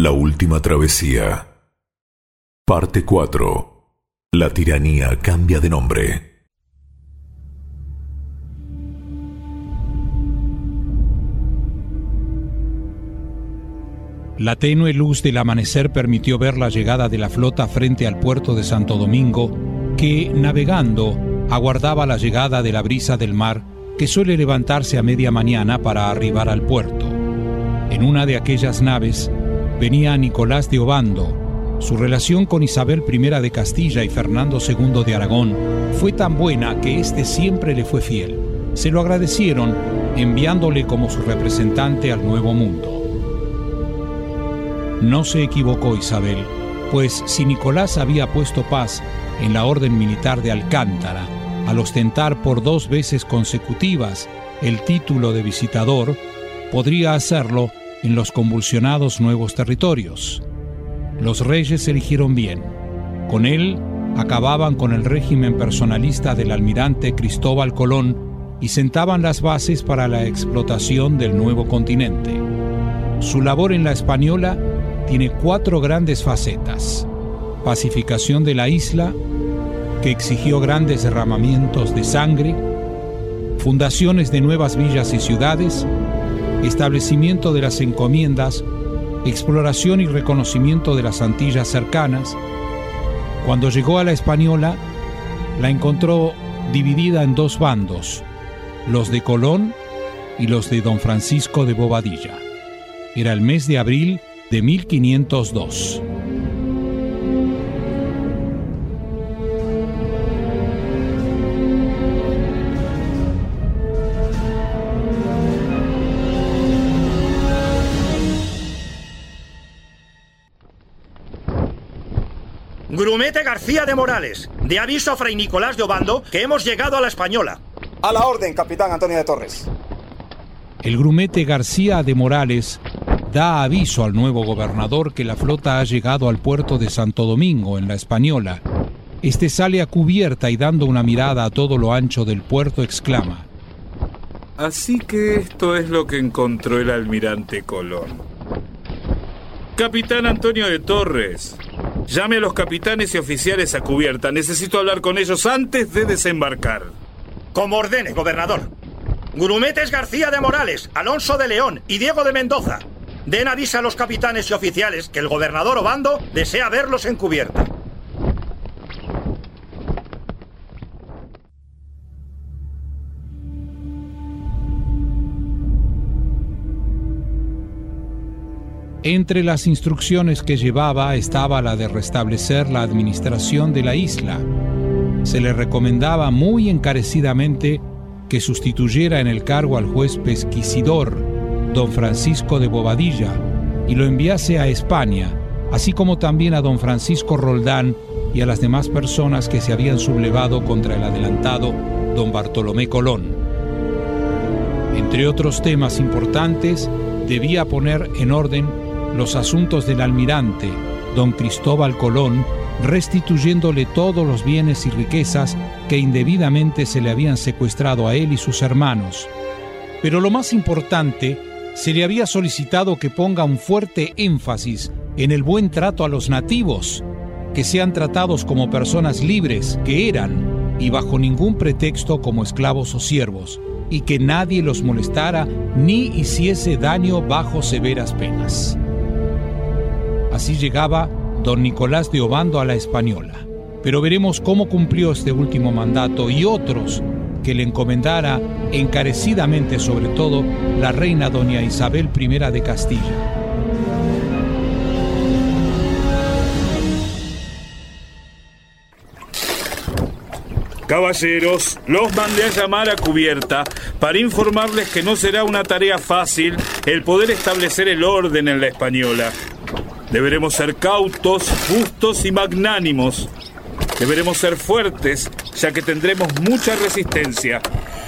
La última travesía. Parte 4. La tiranía cambia de nombre. La tenue luz del amanecer permitió ver la llegada de la flota frente al puerto de Santo Domingo, que, navegando, aguardaba la llegada de la brisa del mar que suele levantarse a media mañana para arribar al puerto. En una de aquellas naves venía Nicolás de Obando. Su relación con Isabel I de Castilla y Fernando II de Aragón fue tan buena que éste siempre le fue fiel. Se lo agradecieron enviándole como su representante al Nuevo Mundo. No se equivocó Isabel, pues si Nicolás había puesto paz en la orden militar de Alcántara, al ostentar por dos veces consecutivas el título de visitador, podría hacerlo en los convulsionados nuevos territorios. Los reyes eligieron bien. Con él acababan con el régimen personalista del almirante Cristóbal Colón y sentaban las bases para la explotación del nuevo continente. Su labor en la española tiene cuatro grandes facetas. Pacificación de la isla, que exigió grandes derramamientos de sangre, fundaciones de nuevas villas y ciudades, establecimiento de las encomiendas, exploración y reconocimiento de las Antillas cercanas. Cuando llegó a la Española, la encontró dividida en dos bandos, los de Colón y los de don Francisco de Bobadilla. Era el mes de abril de 1502. Grumete García de Morales, de aviso a Fray Nicolás de Obando que hemos llegado a la Española. A la orden, capitán Antonio de Torres. El grumete García de Morales da aviso al nuevo gobernador que la flota ha llegado al puerto de Santo Domingo, en la Española. Este sale a cubierta y dando una mirada a todo lo ancho del puerto exclama. Así que esto es lo que encontró el almirante Colón. Capitán Antonio de Torres, llame a los capitanes y oficiales a cubierta. Necesito hablar con ellos antes de desembarcar. Como ordene, gobernador. Grumetes García de Morales, Alonso de León y Diego de Mendoza. Den aviso a los capitanes y oficiales que el gobernador Obando desea verlos en cubierta. Entre las instrucciones que llevaba estaba la de restablecer la administración de la isla. Se le recomendaba muy encarecidamente que sustituyera en el cargo al juez pesquisidor don Francisco de Bobadilla, y lo enviase a España, así como también a don Francisco Roldán y a las demás personas que se habían sublevado contra el adelantado don Bartolomé Colón. Entre otros temas importantes, debía poner en orden los asuntos del almirante, don Cristóbal Colón, restituyéndole todos los bienes y riquezas que indebidamente se le habían secuestrado a él y sus hermanos. Pero lo más importante se le había solicitado que ponga un fuerte énfasis en el buen trato a los nativos, que sean tratados como personas libres, que eran, y bajo ningún pretexto como esclavos o siervos, y que nadie los molestara ni hiciese daño bajo severas penas. Así llegaba don Nicolás de Obando a la Española. Pero veremos cómo cumplió este último mandato y otros que le encomendara encarecidamente sobre todo la reina doña Isabel I de Castilla. Caballeros, los mandé a llamar a cubierta para informarles que no será una tarea fácil el poder establecer el orden en la española. Deberemos ser cautos, justos y magnánimos. Deberemos ser fuertes, ya que tendremos mucha resistencia.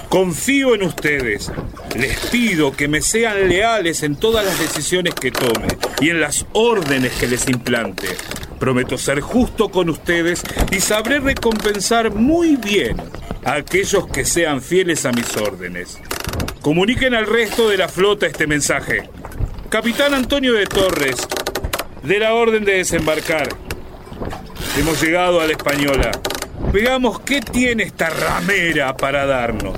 Confío en ustedes. Les pido que me sean leales en todas las decisiones que tome y en las órdenes que les implante. Prometo ser justo con ustedes y sabré recompensar muy bien a aquellos que sean fieles a mis órdenes. Comuniquen al resto de la flota este mensaje. Capitán Antonio de Torres, de la orden de desembarcar. Hemos llegado a la española. Veamos qué tiene esta ramera para darnos.